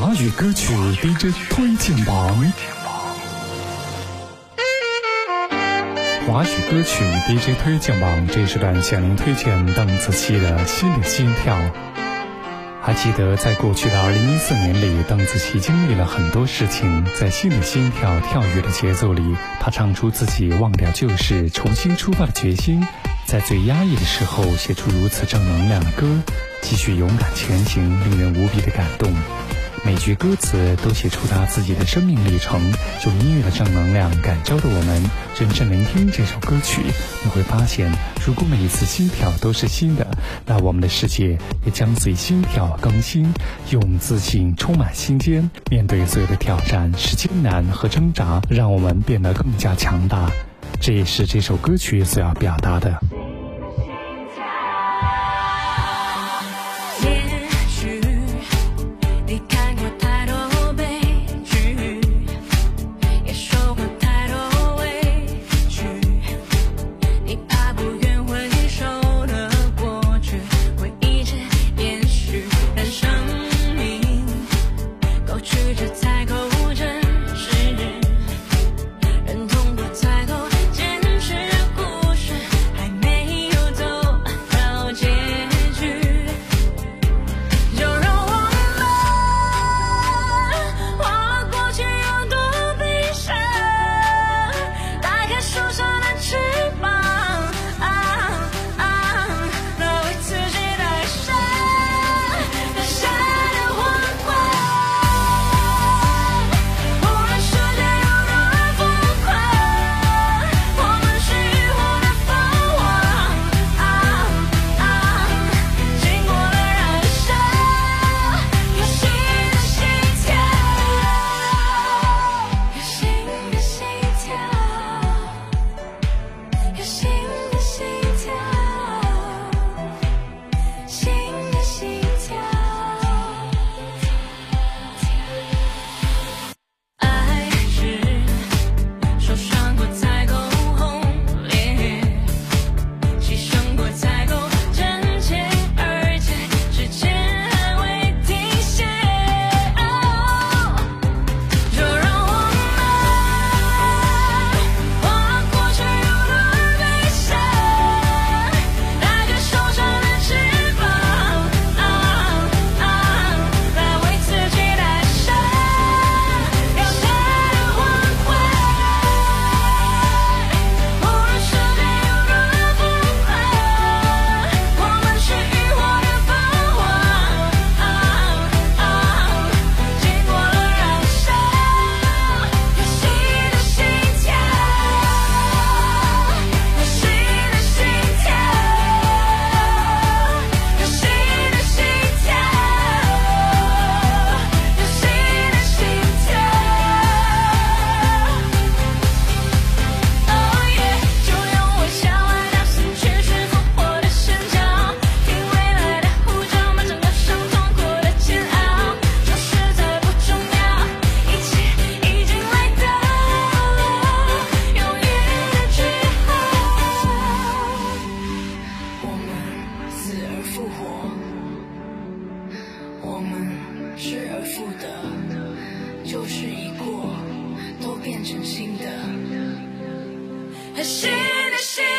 华语歌曲 DJ 推荐榜，华语歌曲 DJ 推荐榜，这是段向您推荐邓紫棋的《新的心跳》。还记得在过去的2014年里，邓紫棋经历了很多事情，在《新的心跳》跳跃的节奏里，她唱出自己忘掉旧事、重新出发的决心，在最压抑的时候写出如此正能量的歌，继续勇敢前行，令人无比的感动。每句歌词都写出他自己的生命历程，用音乐的正能量感召着我们。认真聆听这首歌曲，你会发现，如果每一次心跳都是新的，那我们的世界也将随心跳更新。用自信充满心间，面对所有的挑战，是艰难和挣扎，让我们变得更加强大。这也是这首歌曲所要表达的。事已过，都变成新的，新的心。